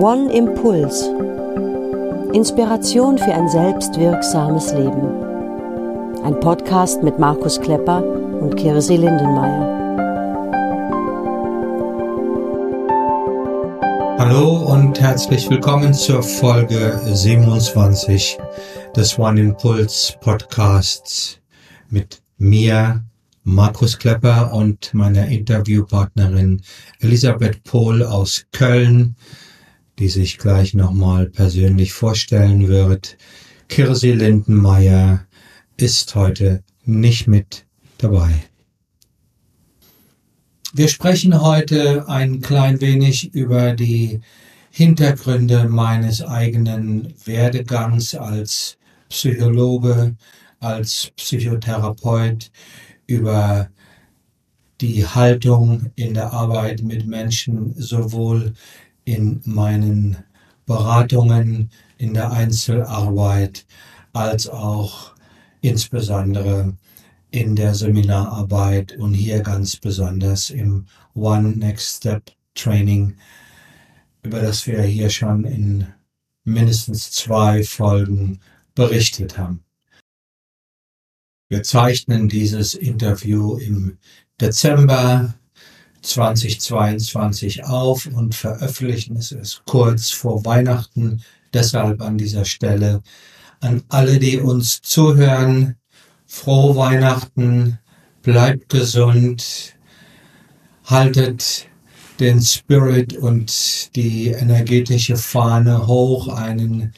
One Impuls. Inspiration für ein selbstwirksames Leben. Ein Podcast mit Markus Klepper und Kirsi Lindenmeier. Hallo und herzlich willkommen zur Folge 27 des One Impulse Podcasts mit mir, Markus Klepper und meiner Interviewpartnerin Elisabeth Pohl aus Köln die sich gleich nochmal persönlich vorstellen wird. Kirsi Lindenmeier ist heute nicht mit dabei. Wir sprechen heute ein klein wenig über die Hintergründe meines eigenen Werdegangs als Psychologe, als Psychotherapeut, über die Haltung in der Arbeit mit Menschen, sowohl in meinen Beratungen, in der Einzelarbeit, als auch insbesondere in der Seminararbeit und hier ganz besonders im One Next Step Training, über das wir hier schon in mindestens zwei Folgen berichtet haben. Wir zeichnen dieses Interview im Dezember 2022 auf und veröffentlichen es ist kurz vor Weihnachten. Deshalb an dieser Stelle an alle, die uns zuhören, frohe Weihnachten, bleibt gesund, haltet den Spirit und die energetische Fahne hoch, einen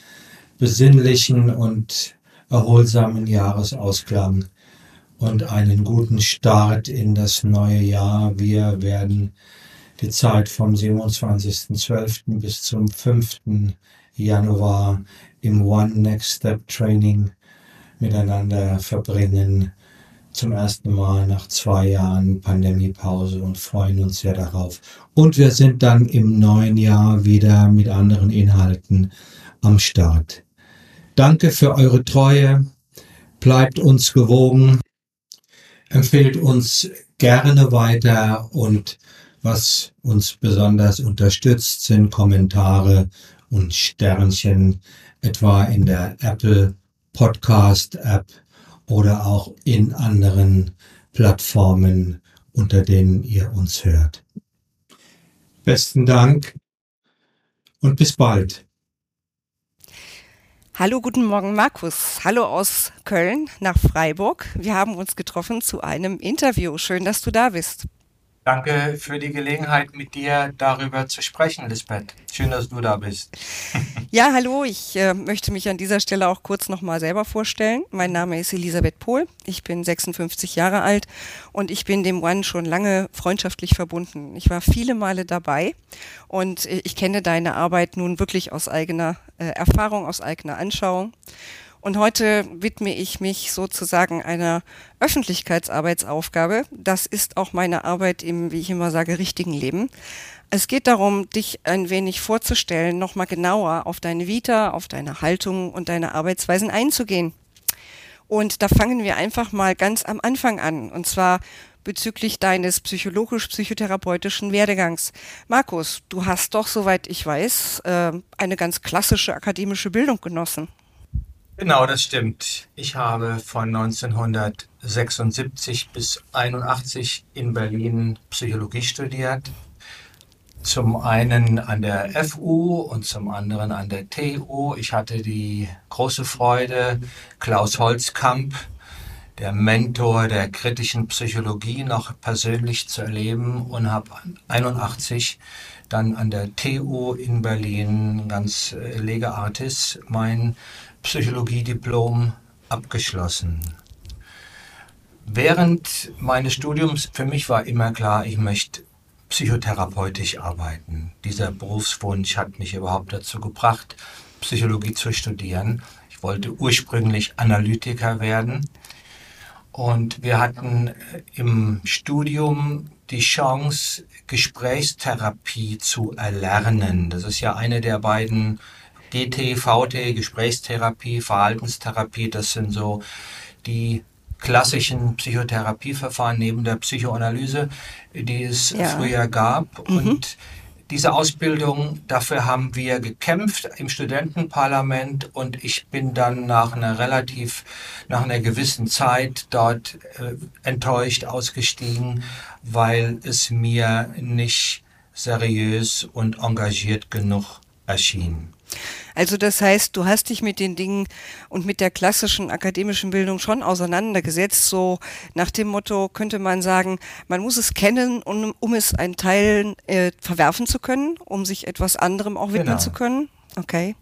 besinnlichen und erholsamen Jahresausklang und einen guten Start in das neue Jahr. Wir werden die Zeit vom 27.12. bis zum 5. Januar im One Next Step Training miteinander verbringen. Zum ersten Mal nach zwei Jahren Pandemiepause und freuen uns sehr darauf. Und wir sind dann im neuen Jahr wieder mit anderen Inhalten am Start. Danke für eure Treue. Bleibt uns gewogen empfehlt uns gerne weiter und was uns besonders unterstützt, sind Kommentare und Sternchen, etwa in der Apple Podcast App oder auch in anderen Plattformen, unter denen ihr uns hört. Besten Dank und bis bald. Hallo, guten Morgen, Markus. Hallo aus Köln nach Freiburg. Wir haben uns getroffen zu einem Interview. Schön, dass du da bist. Danke für die Gelegenheit, mit dir darüber zu sprechen, Lisbeth. Schön, dass du da bist. Ja, hallo. Ich äh, möchte mich an dieser Stelle auch kurz nochmal selber vorstellen. Mein Name ist Elisabeth Pohl. Ich bin 56 Jahre alt und ich bin dem One schon lange freundschaftlich verbunden. Ich war viele Male dabei und äh, ich kenne deine Arbeit nun wirklich aus eigener äh, Erfahrung, aus eigener Anschauung. Und heute widme ich mich sozusagen einer Öffentlichkeitsarbeitsaufgabe. Das ist auch meine Arbeit im, wie ich immer sage, richtigen Leben. Es geht darum, dich ein wenig vorzustellen, nochmal genauer auf deine Vita, auf deine Haltung und deine Arbeitsweisen einzugehen. Und da fangen wir einfach mal ganz am Anfang an. Und zwar bezüglich deines psychologisch-psychotherapeutischen Werdegangs. Markus, du hast doch, soweit ich weiß, äh, eine ganz klassische akademische Bildung genossen. Genau, das stimmt. Ich habe von 1976 bis 81 in Berlin Psychologie studiert. Zum einen an der FU und zum anderen an der TU. Ich hatte die große Freude, Klaus Holzkamp, der Mentor der kritischen Psychologie, noch persönlich zu erleben und habe 81 dann an der TU in Berlin ganz äh, lege artis mein Psychologiediplom abgeschlossen. Während meines Studiums für mich war immer klar, ich möchte psychotherapeutisch arbeiten. Dieser Berufswunsch hat mich überhaupt dazu gebracht, Psychologie zu studieren. Ich wollte ursprünglich Analytiker werden. Und wir hatten im Studium die Chance, Gesprächstherapie zu erlernen. Das ist ja eine der beiden GT, VT, Gesprächstherapie, Verhaltenstherapie, das sind so die klassischen Psychotherapieverfahren neben der Psychoanalyse, die es ja. früher gab. Mhm. Und diese Ausbildung, dafür haben wir gekämpft im Studentenparlament und ich bin dann nach einer relativ, nach einer gewissen Zeit dort äh, enttäuscht ausgestiegen, weil es mir nicht seriös und engagiert genug erschien. Also das heißt, du hast dich mit den Dingen und mit der klassischen akademischen Bildung schon auseinandergesetzt. So nach dem Motto könnte man sagen, man muss es kennen, um, um es einen Teil äh, verwerfen zu können, um sich etwas anderem auch widmen genau. zu können. Okay.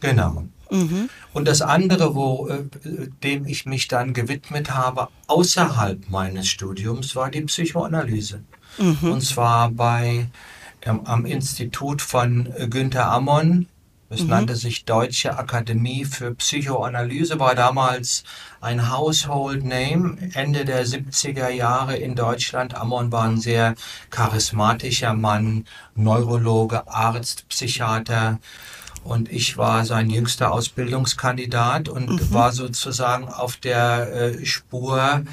Genau. Mhm. Und das andere, wo, äh, dem ich mich dann gewidmet habe, außerhalb meines Studiums, war die Psychoanalyse. Mhm. Und zwar bei ähm, am Institut von Günther Ammon es mhm. nannte sich Deutsche Akademie für Psychoanalyse, war damals ein Household Name, Ende der 70er Jahre in Deutschland. Ammon war ein sehr charismatischer Mann, Neurologe, Arzt, Psychiater. Und ich war sein jüngster Ausbildungskandidat und mhm. war sozusagen auf der äh, Spur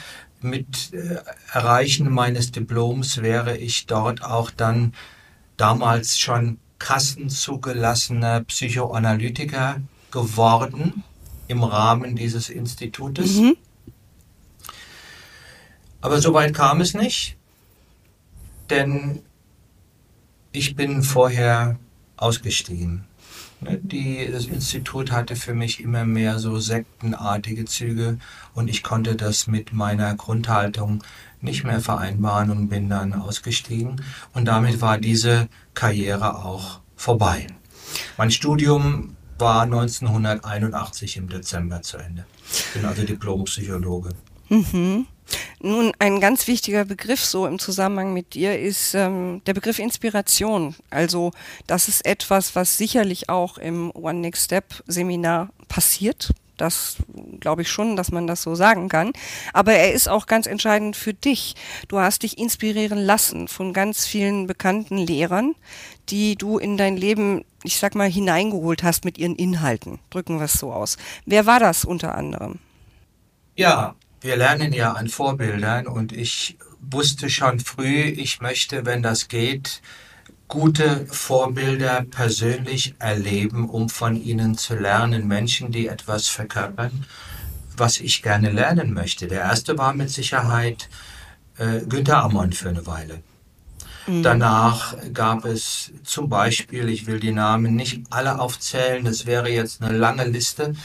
mit äh, Erreichen meines Diploms wäre ich dort auch dann damals schon kassenzugelassener Psychoanalytiker geworden im Rahmen dieses Institutes. Mhm. Aber so weit kam es nicht, denn ich bin vorher ausgestiegen. Ne, die, das Institut hatte für mich immer mehr so sektenartige Züge und ich konnte das mit meiner Grundhaltung nicht mehr vereinbaren und bin dann ausgestiegen. Und damit war diese Karriere auch vorbei. Mein Studium war 1981 im Dezember zu Ende. Ich bin also Diplompsychologe. Mhm. Nun, ein ganz wichtiger Begriff so im Zusammenhang mit dir ist ähm, der Begriff Inspiration. Also das ist etwas, was sicherlich auch im One Next Step Seminar passiert. Das glaube ich schon, dass man das so sagen kann. Aber er ist auch ganz entscheidend für dich. Du hast dich inspirieren lassen von ganz vielen bekannten Lehrern, die du in dein Leben, ich sag mal, hineingeholt hast mit ihren Inhalten. Drücken wir es so aus. Wer war das unter anderem? Ja, wir lernen ja an Vorbildern und ich wusste schon früh, ich möchte, wenn das geht, gute Vorbilder persönlich erleben, um von ihnen zu lernen. Menschen, die etwas verkörpern, was ich gerne lernen möchte. Der erste war mit Sicherheit äh, Günther Ammon für eine Weile. Mhm. Danach gab es zum Beispiel, ich will die Namen nicht alle aufzählen, das wäre jetzt eine lange Liste,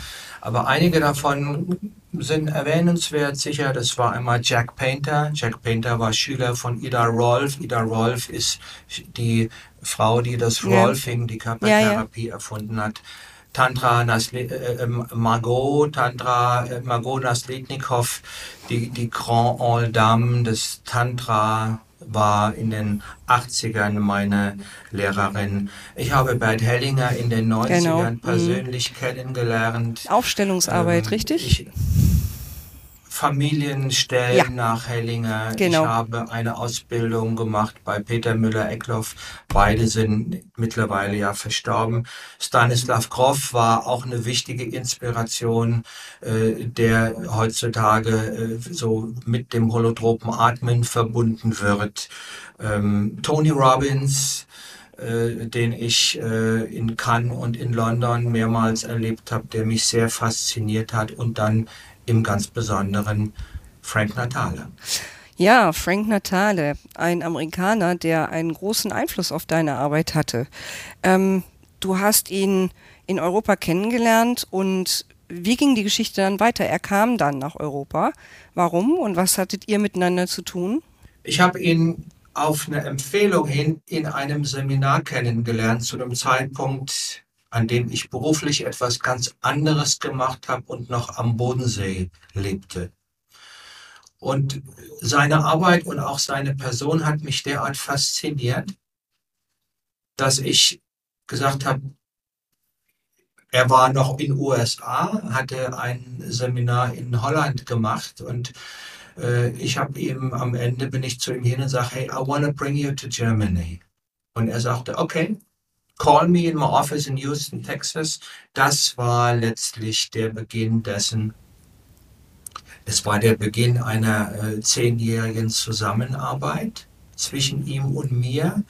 aber einige davon sind erwähnenswert sicher. Das war einmal Jack Painter. Jack Painter war Schüler von Ida Rolf. Ida Rolf ist die Frau, die das Rolfing, die Körpertherapie ja, ja. erfunden hat. Tantra Nasle äh, äh, Margot, Tantra äh, Margot Naslitnikov, die, die Grand All Dame des Tantra war in den 80ern meine Lehrerin. Ich habe Bert Hellinger in den 90ern genau. Mhm. persönlich mhm. kennengelernt. Aufstellungsarbeit, ähm, richtig? Ich, Familienstellen ja. nach Hellinger. Genau. Ich habe eine Ausbildung gemacht bei Peter Müller-Eckloff. Beide sind mittlerweile ja verstorben. Stanislav Grof war auch eine wichtige Inspiration, äh, der heutzutage äh, so mit dem holotropen Atmen verbunden wird. Ähm, Tony Robbins, äh, den ich äh, in Cannes und in London mehrmals erlebt habe, der mich sehr fasziniert hat und dann im ganz Besonderen Frank Natale. Ja, Frank Natale, ein Amerikaner, der einen großen Einfluss auf deine Arbeit hatte. Ähm, du hast ihn in Europa kennengelernt und wie ging die Geschichte dann weiter? Er kam dann nach Europa. Warum und was hattet ihr miteinander zu tun? Ich habe ihn auf eine Empfehlung hin in einem Seminar kennengelernt zu einem Zeitpunkt, an dem ich beruflich etwas ganz anderes gemacht habe und noch am Bodensee lebte. Und seine Arbeit und auch seine Person hat mich derart fasziniert, dass ich gesagt habe, er war noch in USA, hatte ein Seminar in Holland gemacht und äh, ich habe ihm am Ende bin ich zu ihm hin und sage, hey, I want to bring you to Germany. Und er sagte, okay, Call Me in my office in Houston, Texas. Das war letztlich der Beginn dessen, Es war der Beginn einer äh, zehnjährigen Zusammenarbeit zwischen ihm und mir.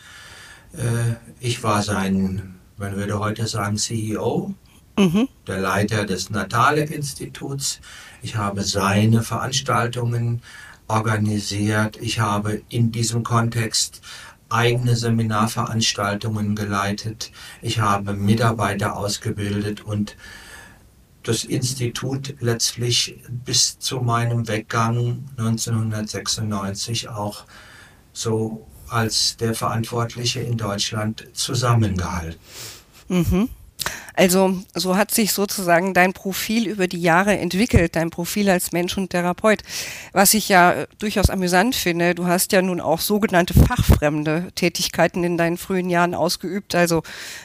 Äh, ich war sein, man würde heute sagen, CEO, mhm. der Leiter des Natale-Instituts. Ich habe seine Veranstaltungen organisiert. Ich habe in diesem Kontext eigene Seminarveranstaltungen geleitet. Ich habe Mitarbeiter ausgebildet und das Institut letztlich bis zu meinem Weggang 1996 auch so als der Verantwortliche in Deutschland zusammengehalten. Mhm. Also so hat sich sozusagen dein Profil über die Jahre entwickelt, dein Profil als Mensch und Therapeut. Was ich ja äh, durchaus amüsant finde, du hast ja nun auch sogenannte fachfremde Tätigkeiten in deinen frühen Jahren ausgeübt, also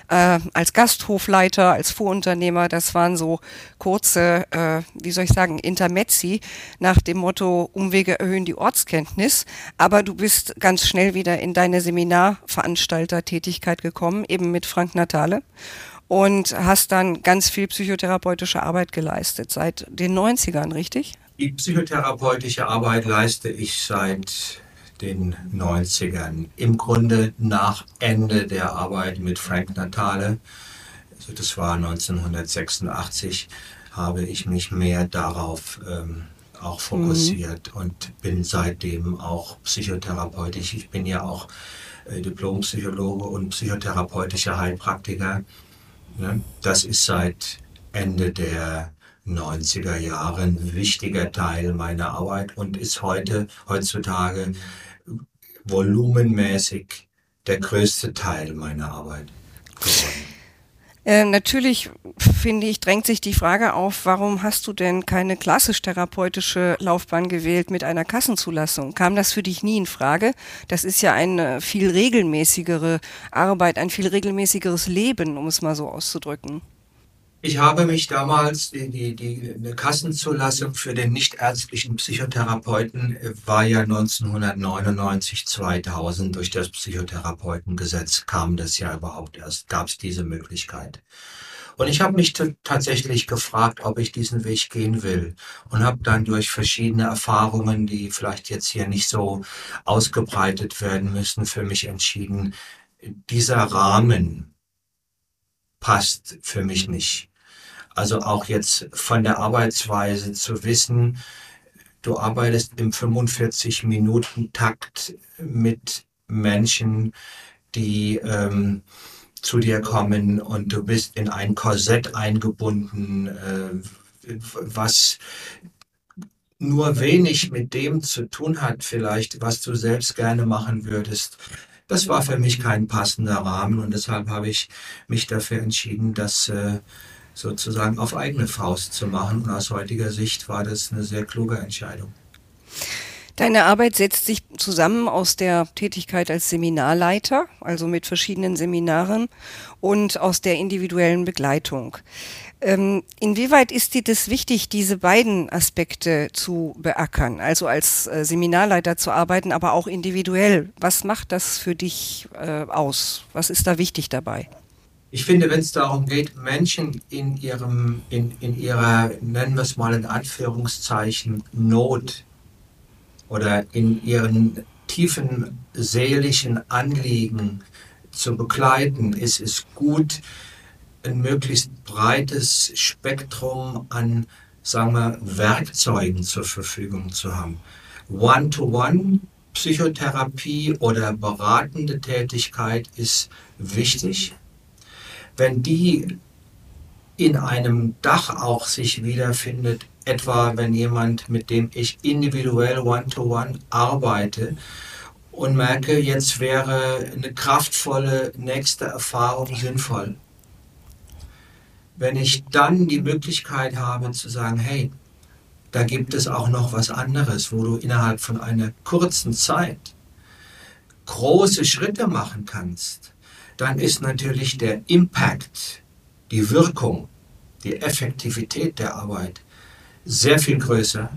äh, als Gasthofleiter, als Vorunternehmer, das waren so kurze, äh, wie soll ich sagen, Intermezzi nach dem Motto Umwege erhöhen die Ortskenntnis, aber du bist ganz schnell wieder in deine Seminarveranstaltertätigkeit gekommen, eben mit Frank Natale und hast dann ganz viel psychotherapeutische Arbeit geleistet seit den 90ern, richtig? Die psychotherapeutische Arbeit leiste ich seit den 90ern. Im Grunde nach Ende der Arbeit mit Frank Natale, also das war 1986, habe ich mich mehr darauf ähm, auch fokussiert mhm. und bin seitdem auch psychotherapeutisch. Ich bin ja auch äh, Diplompsychologe und psychotherapeutischer Heilpraktiker. Das ist seit Ende der 90er Jahre ein wichtiger Teil meiner Arbeit und ist heute, heutzutage volumenmäßig der größte Teil meiner Arbeit geworden. Äh, natürlich, finde ich, drängt sich die Frage auf, warum hast du denn keine klassisch-therapeutische Laufbahn gewählt mit einer Kassenzulassung? Kam das für dich nie in Frage? Das ist ja eine viel regelmäßigere Arbeit, ein viel regelmäßigeres Leben, um es mal so auszudrücken. Ich habe mich damals, die, die, die eine Kassenzulassung für den nichtärztlichen Psychotherapeuten war ja 1999, 2000 durch das Psychotherapeutengesetz kam das ja überhaupt erst, gab es diese Möglichkeit. Und ich habe mich tatsächlich gefragt, ob ich diesen Weg gehen will und habe dann durch verschiedene Erfahrungen, die vielleicht jetzt hier nicht so ausgebreitet werden müssen, für mich entschieden, dieser Rahmen passt für mich nicht. Also auch jetzt von der Arbeitsweise zu wissen, du arbeitest im 45-Minuten-Takt mit Menschen, die ähm, zu dir kommen und du bist in ein Korsett eingebunden, äh, was nur wenig mit dem zu tun hat, vielleicht, was du selbst gerne machen würdest. Das war für mich kein passender Rahmen und deshalb habe ich mich dafür entschieden, dass äh, sozusagen auf eigene Faust zu machen. Und aus heutiger Sicht war das eine sehr kluge Entscheidung. Deine Arbeit setzt sich zusammen aus der Tätigkeit als Seminarleiter, also mit verschiedenen Seminaren, und aus der individuellen Begleitung. Ähm, inwieweit ist dir das wichtig, diese beiden Aspekte zu beackern, also als äh, Seminarleiter zu arbeiten, aber auch individuell? Was macht das für dich äh, aus? Was ist da wichtig dabei? Ich finde, wenn es darum geht, Menschen in ihrem, in, in ihrer, nennen wir es mal in Anführungszeichen, Not oder in ihren tiefen seelischen Anliegen zu begleiten, ist es gut, ein möglichst breites Spektrum an, sagen wir, Werkzeugen zur Verfügung zu haben. One-to-one Psychotherapie oder beratende Tätigkeit ist wichtig wenn die in einem Dach auch sich wiederfindet, etwa wenn jemand, mit dem ich individuell one-to-one -one arbeite und merke, jetzt wäre eine kraftvolle nächste Erfahrung sinnvoll. Wenn ich dann die Möglichkeit habe zu sagen, hey, da gibt es auch noch was anderes, wo du innerhalb von einer kurzen Zeit große Schritte machen kannst, dann ist natürlich der Impact, die Wirkung, die Effektivität der Arbeit sehr viel größer,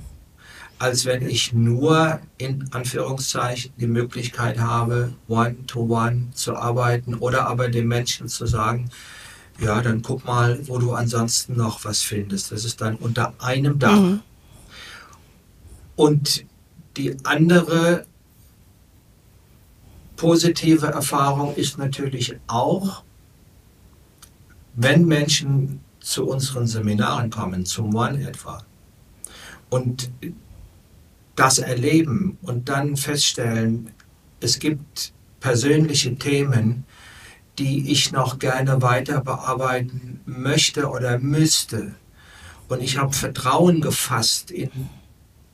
als wenn ich nur in Anführungszeichen die Möglichkeit habe, one-to-one -one zu arbeiten oder aber dem Menschen zu sagen, ja, dann guck mal, wo du ansonsten noch was findest. Das ist dann unter einem Dach. Mhm. Und die andere positive Erfahrung ist natürlich auch, wenn Menschen zu unseren Seminaren kommen, zum One etwa, und das erleben und dann feststellen, es gibt persönliche Themen, die ich noch gerne weiter bearbeiten möchte oder müsste. Und ich habe Vertrauen gefasst in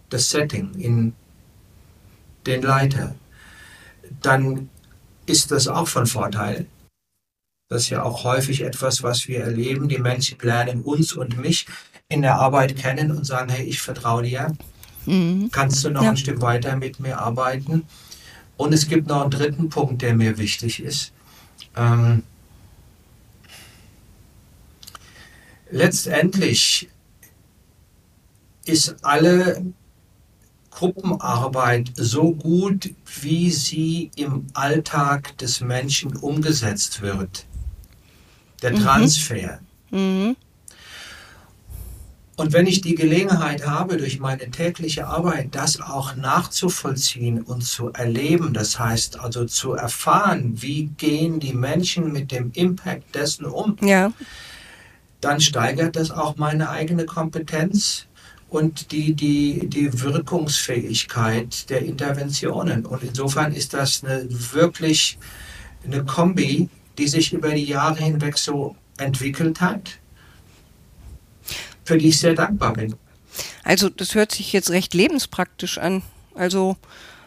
das Setting, in den Leiter. Dann ist das auch von Vorteil. Das ist ja auch häufig etwas, was wir erleben. Die Menschen lernen uns und mich in der Arbeit kennen und sagen, hey, ich vertraue dir. Mhm. Kannst du noch ja. ein Stück weiter mit mir arbeiten? Und es gibt noch einen dritten Punkt, der mir wichtig ist. Ähm, letztendlich ist alle Gruppenarbeit so gut, wie sie im Alltag des Menschen umgesetzt wird. Der mhm. Transfer. Mhm. Und wenn ich die Gelegenheit habe, durch meine tägliche Arbeit das auch nachzuvollziehen und zu erleben, das heißt also zu erfahren, wie gehen die Menschen mit dem Impact dessen um, ja. dann steigert das auch meine eigene Kompetenz und die, die, die Wirkungsfähigkeit der Interventionen. Und insofern ist das eine wirklich eine Kombi, die sich über die Jahre hinweg so entwickelt hat für die ich sehr dankbar bin. Also das hört sich jetzt recht lebenspraktisch an. Also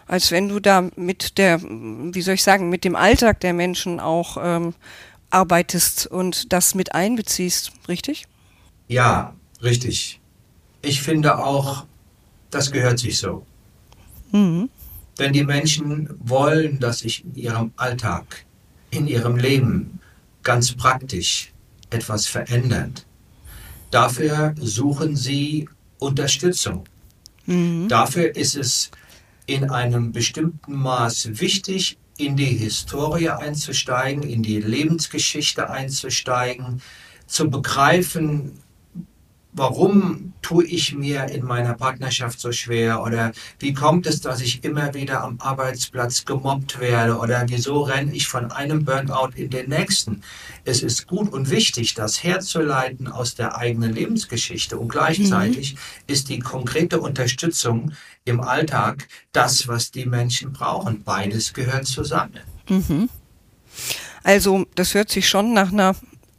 als wenn du da mit der, wie soll ich sagen, mit dem Alltag der Menschen auch ähm, arbeitest und das mit einbeziehst, richtig? Ja, richtig. Ich finde auch, das gehört sich so. Mhm. Denn die Menschen wollen, dass sich in ihrem Alltag, in ihrem Leben ganz praktisch etwas verändert. Dafür suchen sie Unterstützung. Mhm. Dafür ist es in einem bestimmten Maß wichtig, in die Historie einzusteigen, in die Lebensgeschichte einzusteigen, zu begreifen, warum tue ich mir in meiner Partnerschaft so schwer oder wie kommt es, dass ich immer wieder am Arbeitsplatz gemobbt werde oder wieso renne ich von einem Burnout in den nächsten. Es ist gut und wichtig, das herzuleiten aus der eigenen Lebensgeschichte und gleichzeitig mhm. ist die konkrete Unterstützung im Alltag das, was die Menschen brauchen. Beides gehört zusammen. Mhm. Also das hört sich schon nach einer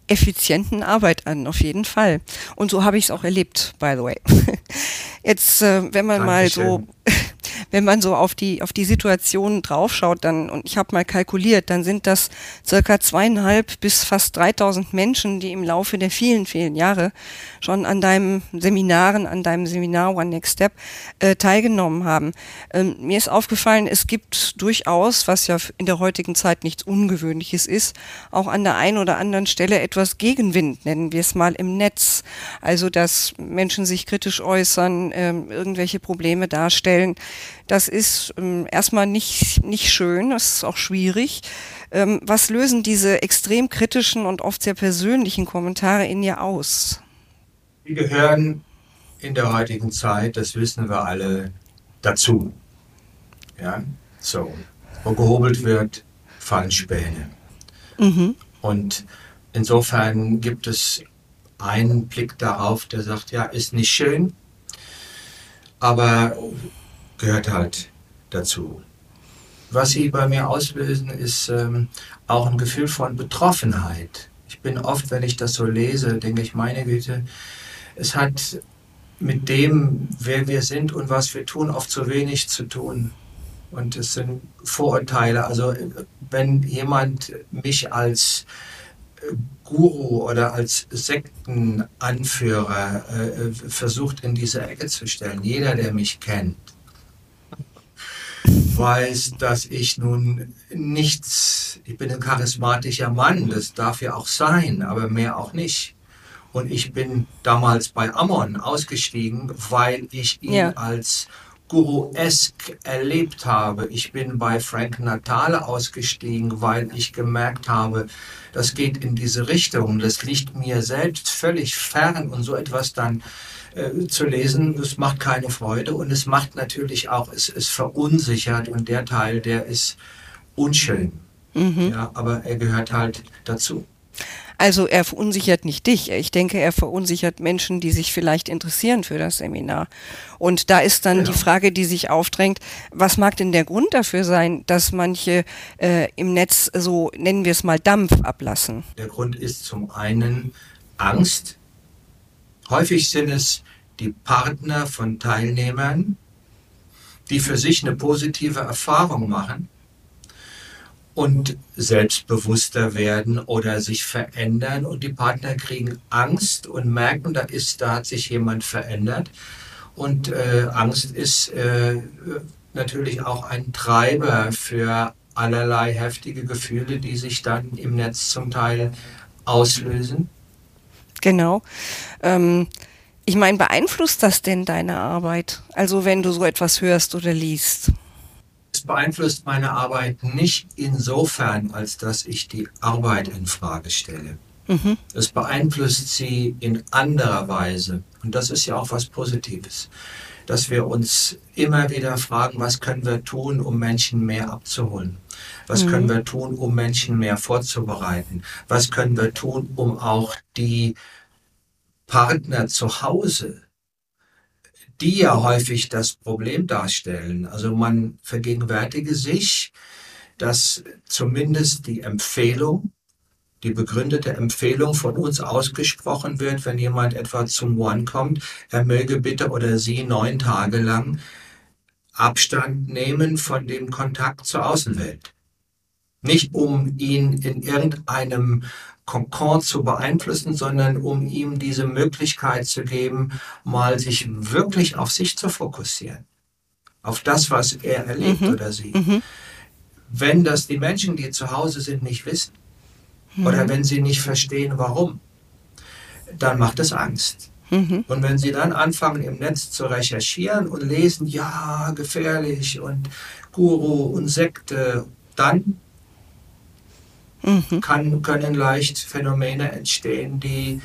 effizienten Arbeit an, auf jeden Fall. Und so habe ich es auch erlebt, by the way. Jetzt, äh, wenn man Dankeschön. mal so wenn man so auf die, auf die Situation draufschaut, dann, und ich habe mal kalkuliert, dann sind das circa zweieinhalb bis fast 3000 Menschen, die im Laufe der vielen, vielen Jahre schon an deinem Seminaren, an deinem Seminar One Next Step äh, teilgenommen haben. Ähm, mir ist aufgefallen, es gibt durchaus, was ja in der heutigen Zeit nichts Ungewöhnliches ist, auch an der einen oder anderen Stelle etwas Gegenwind, nennen wir es mal im Netz. Also, dass Menschen sich kritisch äußern, äh, irgendwelche Probleme darstellen. Das ist ähm, erstmal nicht, nicht schön, das ist auch schwierig. Ähm, was lösen diese extrem kritischen und oft sehr persönlichen Kommentare in dir aus? Die gehören in der heutigen Zeit, das wissen wir alle, dazu. Ja, so. Wo gehobelt wird, fallen Späne. Mhm. Und insofern gibt es einen Blick darauf, der sagt, ja, ist nicht schön, aber gehört halt dazu. Was sie bei mir auslösen, ist ähm, auch ein Gefühl von Betroffenheit. Ich bin oft, wenn ich das so lese, denke ich, meine Güte, es hat mit dem, wer wir sind und was wir tun, oft zu wenig zu tun. Und es sind Vorurteile. Also wenn jemand mich als äh, Guru oder als Sektenanführer äh, versucht in diese Ecke zu stellen, jeder, der mich kennt, weiß, dass ich nun nichts, ich bin ein charismatischer Mann, das darf ja auch sein, aber mehr auch nicht. Und ich bin damals bei Ammon ausgestiegen, weil ich ihn ja. als Guru-esk erlebt habe. Ich bin bei Frank Natale ausgestiegen, weil ich gemerkt habe, das geht in diese Richtung. Das liegt mir selbst völlig fern und so etwas dann äh, zu lesen. Es macht keine Freude und es macht natürlich auch, es ist verunsichert und der Teil, der ist unschön. Mhm. Ja, aber er gehört halt dazu. Also er verunsichert nicht dich. Ich denke, er verunsichert Menschen, die sich vielleicht interessieren für das Seminar. Und da ist dann ja. die Frage, die sich aufdrängt, was mag denn der Grund dafür sein, dass manche äh, im Netz so, nennen wir es mal, Dampf ablassen? Der Grund ist zum einen Angst. Häufig sind es die Partner von Teilnehmern, die für sich eine positive Erfahrung machen und selbstbewusster werden oder sich verändern und die Partner kriegen Angst und merken, da ist, da hat sich jemand verändert und äh, Angst ist äh, natürlich auch ein Treiber für allerlei heftige Gefühle, die sich dann im Netz zum Teil auslösen. Genau. Ähm, ich meine, beeinflusst das denn deine Arbeit? Also wenn du so etwas hörst oder liest? Es beeinflusst meine Arbeit nicht insofern, als dass ich die Arbeit in Frage stelle. Mhm. Es beeinflusst sie in anderer Weise. Und das ist ja auch was Positives. Dass wir uns immer wieder fragen, was können wir tun, um Menschen mehr abzuholen? Was mhm. können wir tun, um Menschen mehr vorzubereiten? Was können wir tun, um auch die Partner zu Hause die ja häufig das Problem darstellen. Also man vergegenwärtige sich, dass zumindest die Empfehlung, die begründete Empfehlung von uns ausgesprochen wird, wenn jemand etwa zum One kommt, er möge bitte oder sie neun Tage lang Abstand nehmen von dem Kontakt zur Außenwelt. Nicht um ihn in irgendeinem Concon zu beeinflussen, sondern um ihm diese Möglichkeit zu geben, mal sich wirklich auf sich zu fokussieren. Auf das, was er erlebt mhm. oder sie. Mhm. Wenn das die Menschen, die zu Hause sind, nicht wissen mhm. oder wenn sie nicht verstehen, warum, dann macht es Angst. Mhm. Und wenn sie dann anfangen, im Netz zu recherchieren und lesen, ja, gefährlich und Guru und Sekte, dann mhm. kann, können leicht Phänomene entstehen, die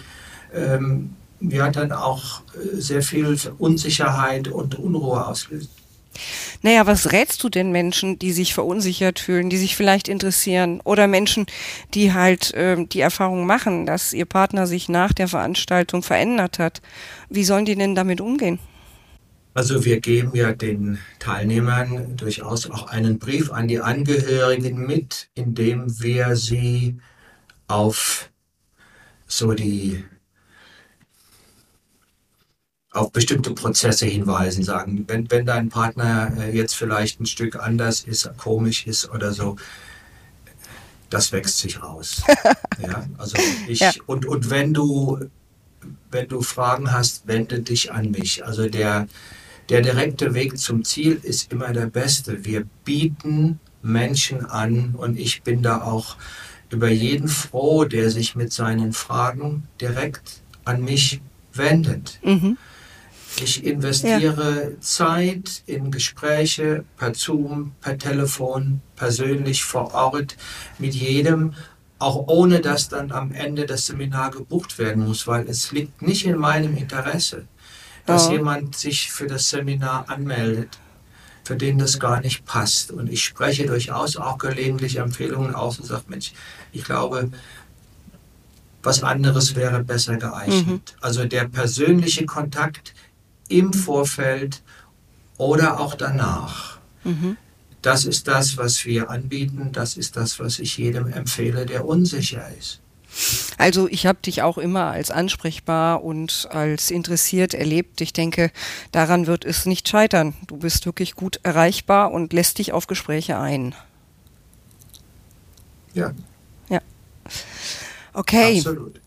ähm, ja dann auch äh, sehr viel Unsicherheit und Unruhe auslösen. Naja, was rätst du denn Menschen, die sich verunsichert fühlen, die sich vielleicht interessieren oder Menschen, die halt äh, die Erfahrung machen, dass ihr Partner sich nach der Veranstaltung verändert hat? Wie sollen die denn damit umgehen? Also wir geben ja den Teilnehmern durchaus auch einen Brief an die Angehörigen mit, in dem wir sie auf so die auf bestimmte Prozesse hinweisen, sagen, wenn, wenn dein Partner äh, jetzt vielleicht ein Stück anders ist, komisch ist oder so, das wächst sich raus. ja, also ich, ja. und, und wenn du, wenn du Fragen hast, wende dich an mich. Also der, der direkte Weg zum Ziel ist immer der beste. Wir bieten Menschen an und ich bin da auch über jeden froh, der sich mit seinen Fragen direkt an mich wendet. Mhm. Ich investiere ja. Zeit in Gespräche per Zoom, per Telefon, persönlich vor Ort mit jedem, auch ohne dass dann am Ende das Seminar gebucht werden muss, weil es liegt nicht in meinem Interesse dass ja. jemand sich für das Seminar anmeldet, für den das gar nicht passt. Und ich spreche durchaus auch gelegentlich Empfehlungen aus und sage, Mensch, ich glaube, was anderes wäre besser geeignet. Mhm. Also der persönliche Kontakt im Vorfeld oder auch danach. Mhm. Das ist das, was wir anbieten. Das ist das, was ich jedem empfehle, der unsicher ist. Also ich habe dich auch immer als ansprechbar und als interessiert erlebt. Ich denke, daran wird es nicht scheitern. Du bist wirklich gut erreichbar und lässt dich auf Gespräche ein. Ja. Ja. Okay. Absolut.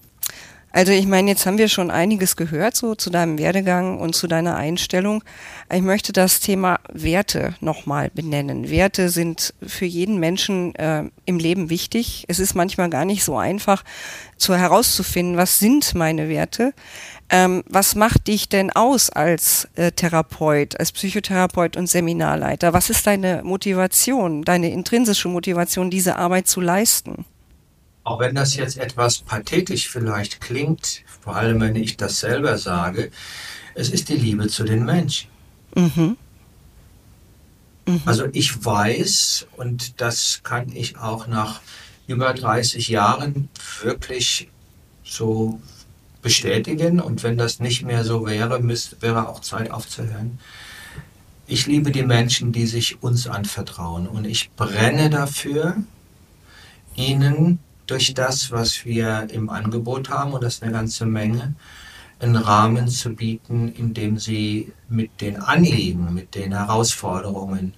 Also ich meine, jetzt haben wir schon einiges gehört so zu deinem Werdegang und zu deiner Einstellung. Ich möchte das Thema Werte nochmal benennen. Werte sind für jeden Menschen äh, im Leben wichtig. Es ist manchmal gar nicht so einfach zu herauszufinden, was sind meine Werte. Ähm, was macht dich denn aus als äh, Therapeut, als Psychotherapeut und Seminarleiter? Was ist deine Motivation, deine intrinsische Motivation, diese Arbeit zu leisten? Auch wenn das jetzt etwas pathetisch vielleicht klingt, vor allem wenn ich das selber sage, Es ist die Liebe zu den Menschen. Mhm. Mhm. Also ich weiß, und das kann ich auch nach über 30 Jahren wirklich so bestätigen. Und wenn das nicht mehr so wäre, müsste, wäre auch Zeit aufzuhören. Ich liebe die Menschen, die sich uns anvertrauen. Und ich brenne dafür, ihnen durch das, was wir im Angebot haben, und das ist eine ganze Menge, einen Rahmen zu bieten, in dem sie mit den Anliegen, mit den Herausforderungen,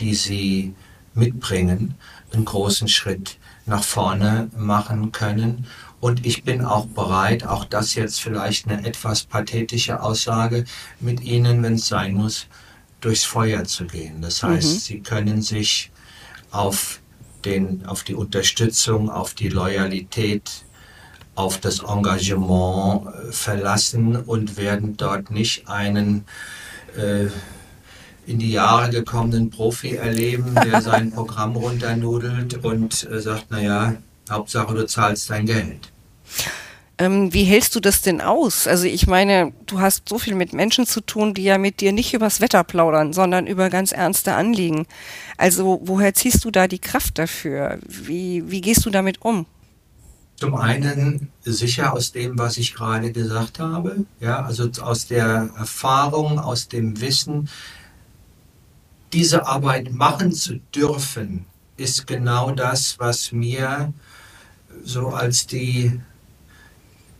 die sie mitbringen, einen großen Schritt nach vorne machen können. Und ich bin auch bereit, auch das jetzt vielleicht eine etwas pathetische Aussage, mit Ihnen, wenn es sein muss, durchs Feuer zu gehen. Das heißt, mhm. Sie können sich auf, den, auf die Unterstützung, auf die Loyalität, auf das Engagement äh, verlassen und werden dort nicht einen äh, in die Jahre gekommenen Profi erleben, der sein Programm runternudelt und äh, sagt, naja, Hauptsache du zahlst dein Geld. Ähm, wie hältst du das denn aus? Also ich meine, du hast so viel mit Menschen zu tun, die ja mit dir nicht übers Wetter plaudern, sondern über ganz ernste Anliegen. Also woher ziehst du da die Kraft dafür? Wie, wie gehst du damit um? Zum einen sicher aus dem, was ich gerade gesagt habe, ja, also aus der Erfahrung, aus dem Wissen, diese Arbeit machen zu dürfen, ist genau das, was mir so als die,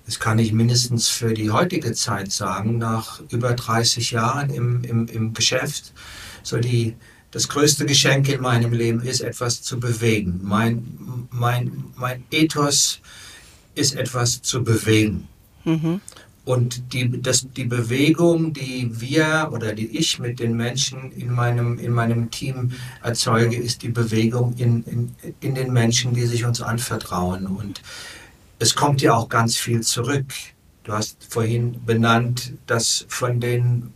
das kann ich mindestens für die heutige Zeit sagen, nach über 30 Jahren im, im, im Geschäft, so die, das größte Geschenk in meinem Leben ist, etwas zu bewegen. Mein, mein, mein Ethos ist etwas zu bewegen. Mhm. Und die, das, die Bewegung, die wir oder die ich mit den Menschen in meinem, in meinem Team erzeuge, ist die Bewegung in, in, in den Menschen, die sich uns anvertrauen. Und es kommt ja auch ganz viel zurück. Du hast vorhin benannt, dass von den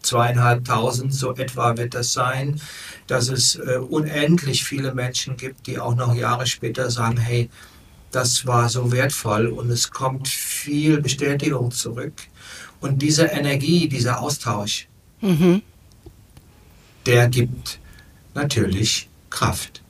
zweieinhalbtausend, so etwa wird das sein, dass es äh, unendlich viele Menschen gibt, die auch noch Jahre später sagen, hey, das war so wertvoll und es kommt viel Bestätigung zurück. Und diese Energie, dieser Austausch, mhm. der gibt natürlich Kraft.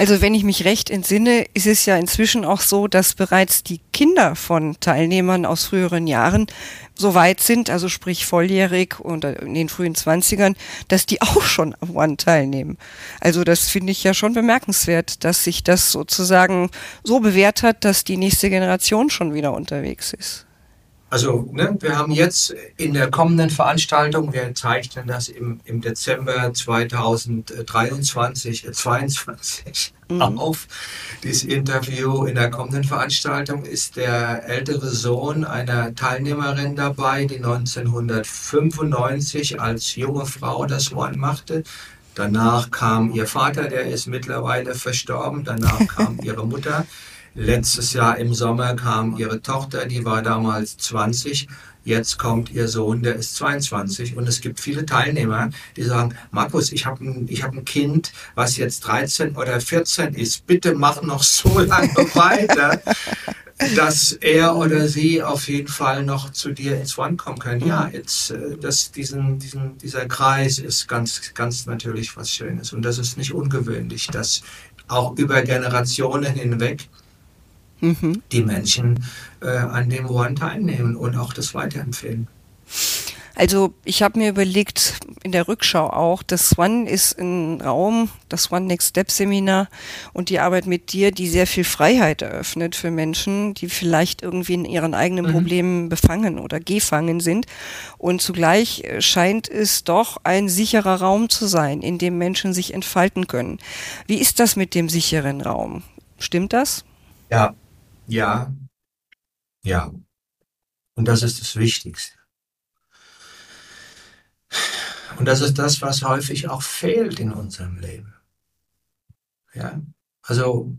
Also wenn ich mich recht entsinne, ist es ja inzwischen auch so, dass bereits die Kinder von Teilnehmern aus früheren Jahren so weit sind, also sprich volljährig und in den frühen Zwanzigern, dass die auch schon am One teilnehmen. Also das finde ich ja schon bemerkenswert, dass sich das sozusagen so bewährt hat, dass die nächste Generation schon wieder unterwegs ist. Also ne, wir haben jetzt in der kommenden Veranstaltung, wir zeichnen das im, im Dezember 2023, äh, 22 mhm. auf. Dieses Interview in der kommenden Veranstaltung ist der ältere Sohn einer Teilnehmerin dabei, die 1995 als junge Frau das One machte. Danach kam ihr Vater, der ist mittlerweile verstorben. Danach kam ihre Mutter. Letztes Jahr im Sommer kam ihre Tochter, die war damals 20. Jetzt kommt ihr Sohn, der ist 22. Und es gibt viele Teilnehmer, die sagen, Markus, ich habe ein, hab ein Kind, was jetzt 13 oder 14 ist. Bitte mach noch so lange weiter, dass er oder sie auf jeden Fall noch zu dir ins One kommen können. Ja, jetzt, äh, das, diesen, diesen, dieser Kreis ist ganz, ganz natürlich was Schönes. Und das ist nicht ungewöhnlich, dass auch über Generationen hinweg mhm. die Menschen äh, an dem One teilnehmen und auch das weiterempfehlen. Also ich habe mir überlegt, in der Rückschau auch, das One ist ein Raum, das One Next Step Seminar und die Arbeit mit dir, die sehr viel Freiheit eröffnet für Menschen, die vielleicht irgendwie in ihren eigenen mhm. Problemen befangen oder gefangen sind. Und zugleich äh, scheint es doch ein sicherer Raum zu sein, in dem Menschen sich entfalten können. Wie ist das mit dem sicheren Raum? Stimmt das? Ja, ja, ja. Und das ist das Wichtigste. Und das ist das, was häufig auch fehlt in unserem Leben. Ja, also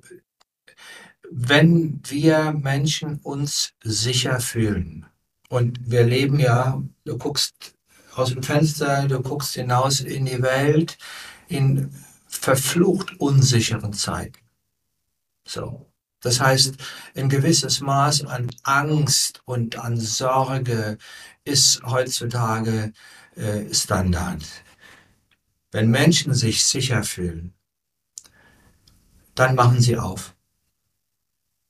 wenn wir Menschen uns sicher fühlen und wir leben ja, du guckst aus dem Fenster, du guckst hinaus in die Welt in verflucht unsicheren Zeiten. So. Das heißt, ein gewisses Maß an Angst und an Sorge ist heutzutage äh, Standard. Wenn Menschen sich sicher fühlen, dann machen sie auf.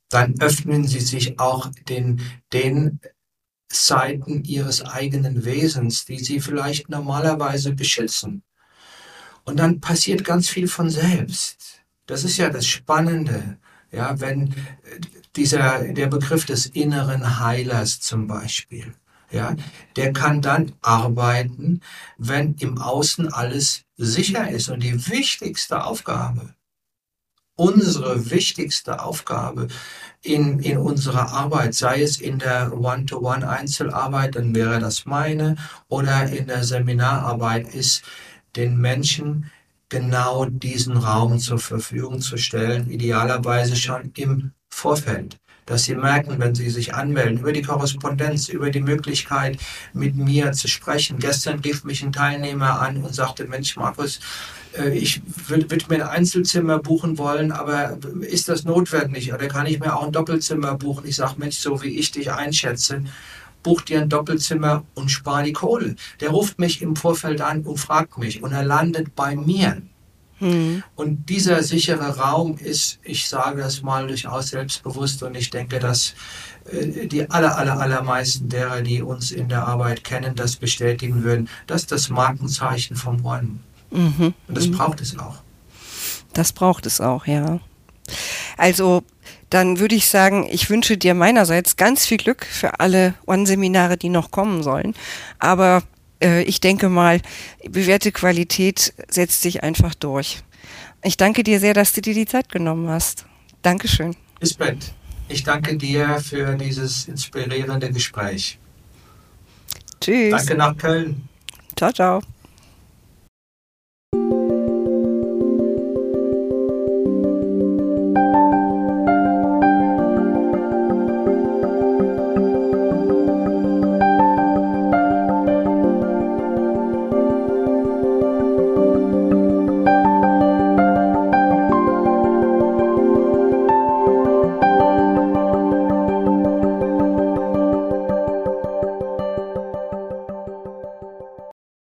Dann öffnen sie sich auch den, den Seiten ihres eigenen Wesens, die sie vielleicht normalerweise beschützen. Und dann passiert ganz viel von selbst. Das ist ja das Spannende. Ja, wenn dieser, der Begriff des inneren Heilers zum Beispiel, ja, der kann dann arbeiten, wenn im Außen alles sicher ist. Und die wichtigste Aufgabe, unsere wichtigste Aufgabe in, in unserer Arbeit, sei es in der One-to-One-Einzelarbeit, dann wäre das meine, oder in der Seminararbeit, ist den Menschen genau diesen Raum zur Verfügung zu stellen, idealerweise schon im Vorfeld dass sie merken, wenn sie sich anmelden, über die Korrespondenz, über die Möglichkeit, mit mir zu sprechen. Gestern rief mich ein Teilnehmer an und sagte, Mensch, Markus, äh, ich würde mir ein Einzelzimmer buchen wollen, aber ist das notwendig? Oder kann ich mir auch ein Doppelzimmer buchen? Ich sage, Mensch, so wie ich dich einschätze, buch dir ein Doppelzimmer und spar die Kohle. Der ruft mich im Vorfeld an und fragt mich und er landet bei mir. Mhm. Und dieser sichere Raum ist, ich sage das mal durchaus selbstbewusst und ich denke, dass äh, die aller, aller, allermeisten derer, die uns in der Arbeit kennen, das bestätigen würden, dass das Markenzeichen vom One. Mhm. Und das mhm. braucht es auch. Das braucht es auch, ja. Also dann würde ich sagen, ich wünsche dir meinerseits ganz viel Glück für alle One-Seminare, die noch kommen sollen. Aber äh, ich denke mal, bewährte Qualität setzt sich einfach durch. Ich danke dir sehr, dass du dir die Zeit genommen hast. Dankeschön. Lisbeth, ich danke dir für dieses inspirierende Gespräch. Tschüss. Danke nach Köln. Ciao, ciao.